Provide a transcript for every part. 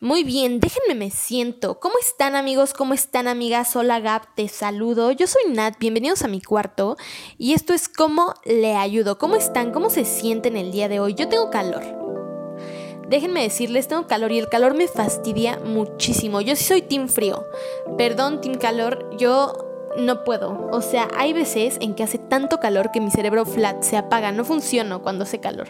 Muy bien, déjenme me siento. ¿Cómo están amigos? ¿Cómo están amigas? Hola Gap, te saludo. Yo soy Nat, bienvenidos a mi cuarto. Y esto es cómo le ayudo. ¿Cómo están? ¿Cómo se sienten el día de hoy? Yo tengo calor. Déjenme decirles, tengo calor y el calor me fastidia muchísimo. Yo sí soy team frío. Perdón, team calor, yo no puedo. O sea, hay veces en que hace tanto calor que mi cerebro flat se apaga, no funciona cuando hace calor.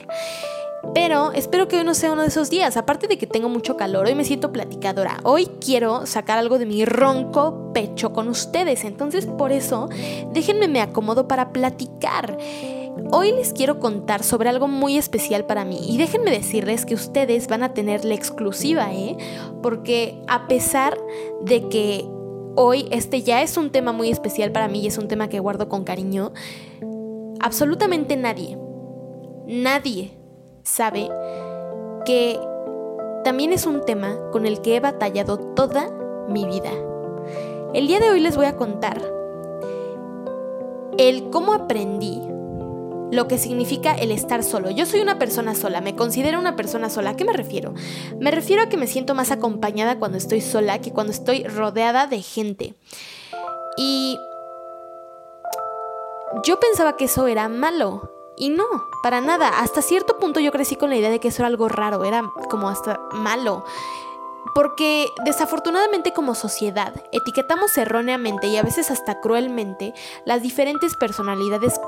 Pero espero que hoy no sea uno de esos días. Aparte de que tengo mucho calor, hoy me siento platicadora. Hoy quiero sacar algo de mi ronco pecho con ustedes. Entonces, por eso, déjenme me acomodo para platicar. Hoy les quiero contar sobre algo muy especial para mí y déjenme decirles que ustedes van a tener la exclusiva, ¿eh? Porque a pesar de que hoy este ya es un tema muy especial para mí y es un tema que guardo con cariño, absolutamente nadie, nadie sabe que también es un tema con el que he batallado toda mi vida. El día de hoy les voy a contar el cómo aprendí lo que significa el estar solo. Yo soy una persona sola, me considero una persona sola. ¿A qué me refiero? Me refiero a que me siento más acompañada cuando estoy sola que cuando estoy rodeada de gente. Y yo pensaba que eso era malo. Y no, para nada. Hasta cierto punto yo crecí con la idea de que eso era algo raro, era como hasta malo. Porque desafortunadamente como sociedad etiquetamos erróneamente y a veces hasta cruelmente las diferentes personalidades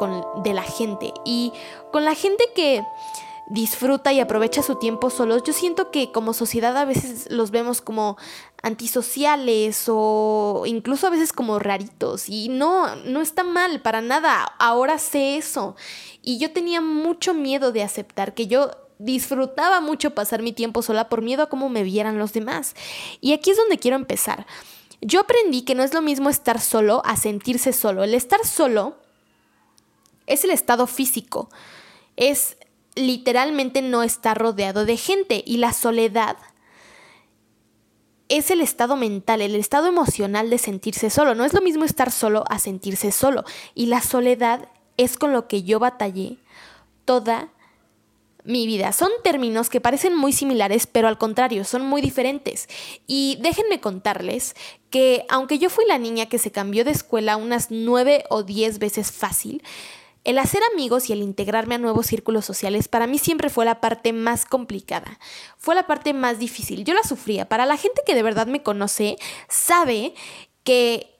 de la gente. Y con la gente que disfruta y aprovecha su tiempo solos, yo siento que como sociedad a veces los vemos como antisociales o incluso a veces como raritos y no, no está mal para nada, ahora sé eso. Y yo tenía mucho miedo de aceptar que yo disfrutaba mucho pasar mi tiempo sola por miedo a cómo me vieran los demás. Y aquí es donde quiero empezar. Yo aprendí que no es lo mismo estar solo a sentirse solo. El estar solo es el estado físico, es literalmente no estar rodeado de gente y la soledad es el estado mental, el estado emocional de sentirse solo. No es lo mismo estar solo a sentirse solo. Y la soledad es con lo que yo batallé toda mi vida. Son términos que parecen muy similares, pero al contrario, son muy diferentes. Y déjenme contarles que aunque yo fui la niña que se cambió de escuela unas nueve o diez veces fácil, el hacer amigos y el integrarme a nuevos círculos sociales para mí siempre fue la parte más complicada, fue la parte más difícil. Yo la sufría. Para la gente que de verdad me conoce, sabe que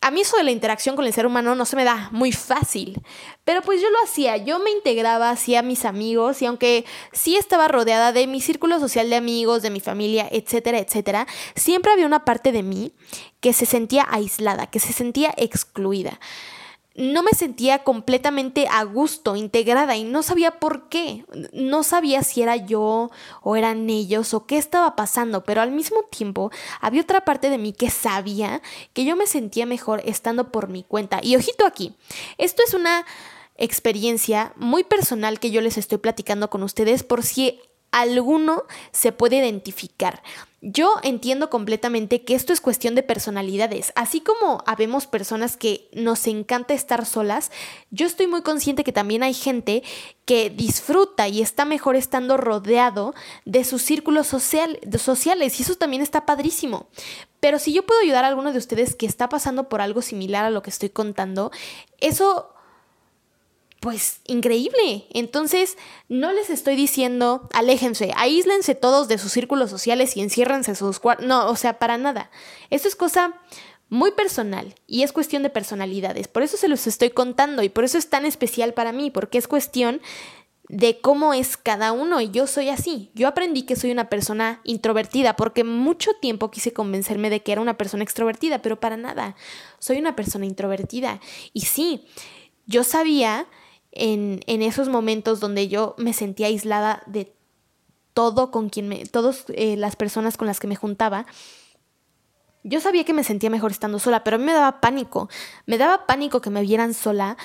a mí eso de la interacción con el ser humano no se me da muy fácil, pero pues yo lo hacía, yo me integraba, hacía mis amigos y aunque sí estaba rodeada de mi círculo social de amigos, de mi familia, etcétera, etcétera, siempre había una parte de mí que se sentía aislada, que se sentía excluida no me sentía completamente a gusto, integrada y no sabía por qué. No sabía si era yo o eran ellos o qué estaba pasando, pero al mismo tiempo había otra parte de mí que sabía que yo me sentía mejor estando por mi cuenta. Y ojito aquí, esto es una experiencia muy personal que yo les estoy platicando con ustedes por si alguno se puede identificar. Yo entiendo completamente que esto es cuestión de personalidades. Así como habemos personas que nos encanta estar solas, yo estoy muy consciente que también hay gente que disfruta y está mejor estando rodeado de sus círculos sociales y eso también está padrísimo. Pero si yo puedo ayudar a alguno de ustedes que está pasando por algo similar a lo que estoy contando, eso pues increíble. Entonces, no les estoy diciendo, aléjense, aíslense todos de sus círculos sociales y enciérrense sus cuartos. No, o sea, para nada. Esto es cosa muy personal y es cuestión de personalidades. Por eso se los estoy contando y por eso es tan especial para mí, porque es cuestión de cómo es cada uno y yo soy así. Yo aprendí que soy una persona introvertida porque mucho tiempo quise convencerme de que era una persona extrovertida, pero para nada. Soy una persona introvertida. Y sí, yo sabía en, esos momentos donde yo me sentía aislada de todo con quien me, todas eh, las personas con las que me juntaba, yo sabía que me sentía mejor estando sola, pero a mí me daba pánico. Me daba pánico que me vieran sola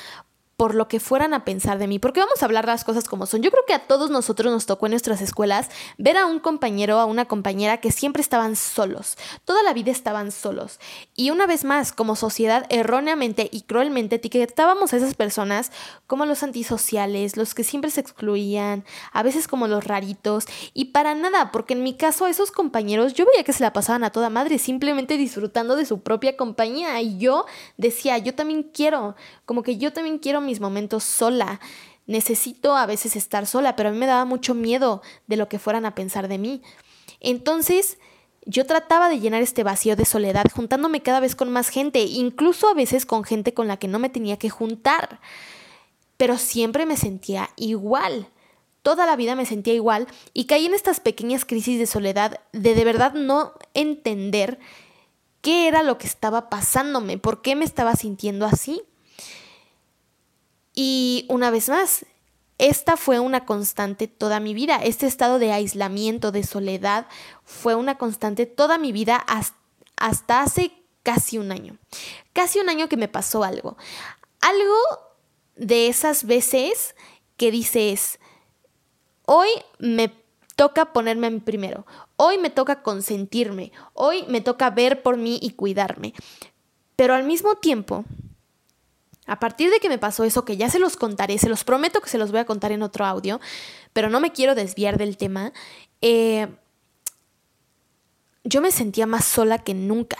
por lo que fueran a pensar de mí, porque vamos a hablar las cosas como son. Yo creo que a todos nosotros nos tocó en nuestras escuelas ver a un compañero, a una compañera que siempre estaban solos, toda la vida estaban solos. Y una vez más, como sociedad, erróneamente y cruelmente etiquetábamos a esas personas como los antisociales, los que siempre se excluían, a veces como los raritos, y para nada, porque en mi caso esos compañeros yo veía que se la pasaban a toda madre, simplemente disfrutando de su propia compañía, y yo decía, yo también quiero, como que yo también quiero mis momentos sola. Necesito a veces estar sola, pero a mí me daba mucho miedo de lo que fueran a pensar de mí. Entonces, yo trataba de llenar este vacío de soledad juntándome cada vez con más gente, incluso a veces con gente con la que no me tenía que juntar. Pero siempre me sentía igual. Toda la vida me sentía igual y caí en estas pequeñas crisis de soledad de de verdad no entender qué era lo que estaba pasándome, por qué me estaba sintiendo así. Y una vez más, esta fue una constante toda mi vida. Este estado de aislamiento, de soledad, fue una constante toda mi vida hasta hace casi un año. Casi un año que me pasó algo. Algo de esas veces que dices, hoy me toca ponerme mí primero, hoy me toca consentirme, hoy me toca ver por mí y cuidarme. Pero al mismo tiempo, a partir de que me pasó eso, que ya se los contaré, se los prometo que se los voy a contar en otro audio, pero no me quiero desviar del tema, eh, yo me sentía más sola que nunca.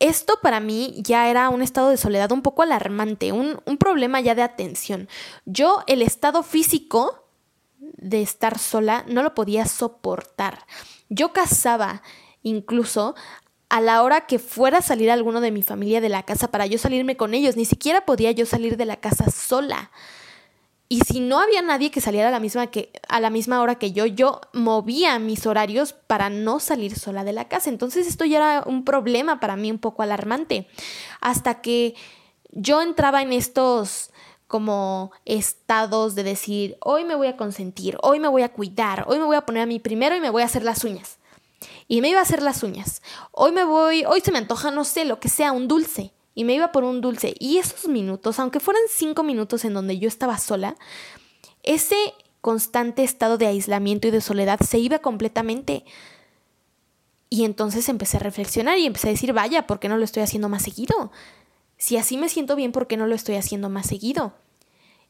Esto para mí ya era un estado de soledad un poco alarmante, un, un problema ya de atención. Yo el estado físico de estar sola no lo podía soportar. Yo cazaba incluso a la hora que fuera a salir alguno de mi familia de la casa para yo salirme con ellos. Ni siquiera podía yo salir de la casa sola. Y si no había nadie que saliera a la misma, que, a la misma hora que yo, yo movía mis horarios para no salir sola de la casa. Entonces esto ya era un problema para mí un poco alarmante. Hasta que yo entraba en estos como estados de decir, hoy me voy a consentir, hoy me voy a cuidar, hoy me voy a poner a mí primero y me voy a hacer las uñas y me iba a hacer las uñas. Hoy me voy, hoy se me antoja, no sé, lo que sea, un dulce. Y me iba por un dulce. Y esos minutos, aunque fueran cinco minutos en donde yo estaba sola, ese constante estado de aislamiento y de soledad se iba completamente. Y entonces empecé a reflexionar y empecé a decir, vaya, ¿por qué no lo estoy haciendo más seguido? Si así me siento bien, ¿por qué no lo estoy haciendo más seguido?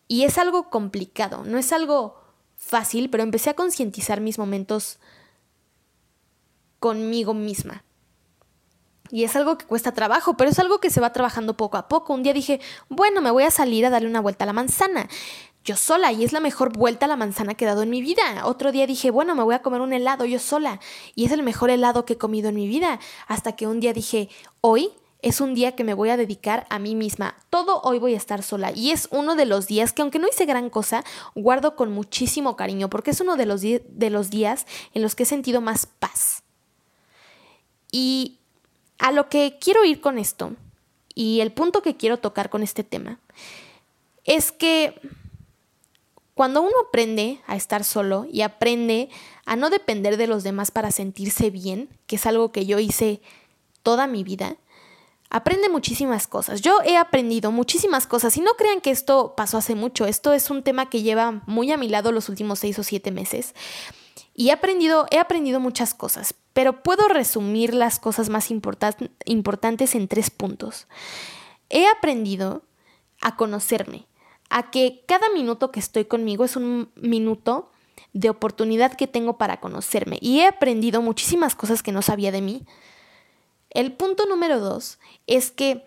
Y es algo complicado, no es algo fácil, pero empecé a concientizar mis momentos conmigo misma. Y es algo que cuesta trabajo, pero es algo que se va trabajando poco a poco. Un día dije, bueno, me voy a salir a darle una vuelta a la manzana. Yo sola, y es la mejor vuelta a la manzana que he dado en mi vida. Otro día dije, bueno, me voy a comer un helado yo sola. Y es el mejor helado que he comido en mi vida. Hasta que un día dije, hoy es un día que me voy a dedicar a mí misma. Todo hoy voy a estar sola. Y es uno de los días que, aunque no hice gran cosa, guardo con muchísimo cariño, porque es uno de los, de los días en los que he sentido más paz. Y a lo que quiero ir con esto, y el punto que quiero tocar con este tema, es que cuando uno aprende a estar solo y aprende a no depender de los demás para sentirse bien, que es algo que yo hice toda mi vida, aprende muchísimas cosas. Yo he aprendido muchísimas cosas y no crean que esto pasó hace mucho, esto es un tema que lleva muy a mi lado los últimos seis o siete meses. Y he aprendido, he aprendido muchas cosas, pero puedo resumir las cosas más importantes en tres puntos. He aprendido a conocerme, a que cada minuto que estoy conmigo es un minuto de oportunidad que tengo para conocerme y he aprendido muchísimas cosas que no sabía de mí. El punto número dos es que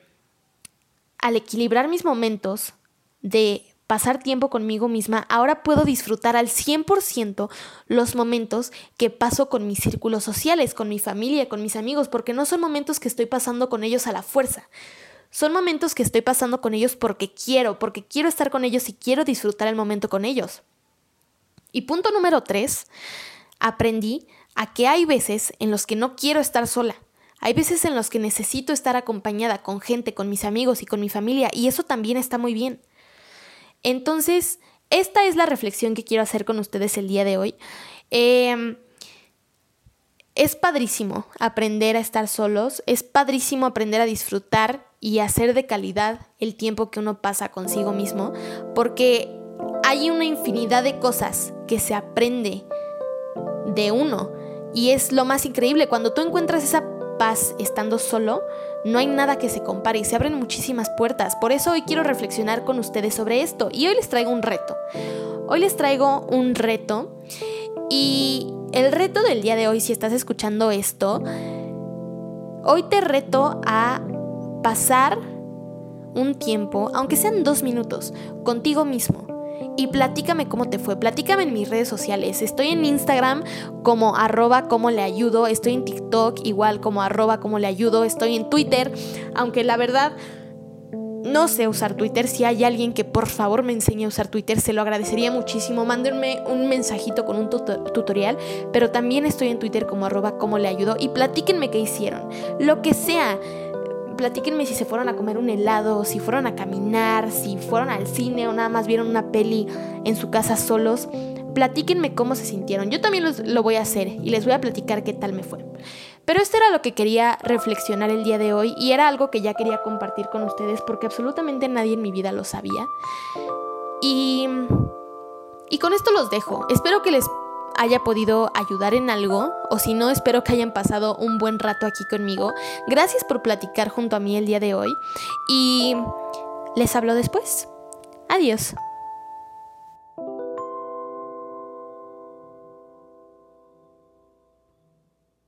al equilibrar mis momentos de pasar tiempo conmigo misma, ahora puedo disfrutar al 100% los momentos que paso con mis círculos sociales, con mi familia, con mis amigos, porque no son momentos que estoy pasando con ellos a la fuerza. Son momentos que estoy pasando con ellos porque quiero, porque quiero estar con ellos y quiero disfrutar el momento con ellos. Y punto número tres, aprendí a que hay veces en los que no quiero estar sola. Hay veces en los que necesito estar acompañada con gente, con mis amigos y con mi familia, y eso también está muy bien. Entonces, esta es la reflexión que quiero hacer con ustedes el día de hoy. Em, es padrísimo aprender a estar solos, es padrísimo aprender a disfrutar y hacer de calidad el tiempo que uno pasa consigo mismo, porque hay una infinidad de cosas que se aprende de uno y es lo más increíble cuando tú encuentras esa paz estando solo, no hay nada que se compare y se abren muchísimas puertas. Por eso hoy quiero reflexionar con ustedes sobre esto y hoy les traigo un reto. Hoy les traigo un reto y el reto del día de hoy, si estás escuchando esto, hoy te reto a pasar un tiempo, aunque sean dos minutos, contigo mismo. Y platícame cómo te fue. Platícame en mis redes sociales. Estoy en Instagram como arroba como le ayudo. Estoy en TikTok igual como arroba como le ayudo. Estoy en Twitter. Aunque la verdad no sé usar Twitter. Si hay alguien que por favor me enseñe a usar Twitter, se lo agradecería muchísimo. Mándenme un mensajito con un tutorial. Pero también estoy en Twitter como arroba como le ayudo. Y platíquenme qué hicieron. Lo que sea. Platíquenme si se fueron a comer un helado, si fueron a caminar, si fueron al cine o nada más vieron una peli en su casa solos. Platíquenme cómo se sintieron. Yo también lo voy a hacer y les voy a platicar qué tal me fue. Pero esto era lo que quería reflexionar el día de hoy y era algo que ya quería compartir con ustedes porque absolutamente nadie en mi vida lo sabía. Y, y con esto los dejo. Espero que les haya podido ayudar en algo o si no, espero que hayan pasado un buen rato aquí conmigo. Gracias por platicar junto a mí el día de hoy y les hablo después. Adiós.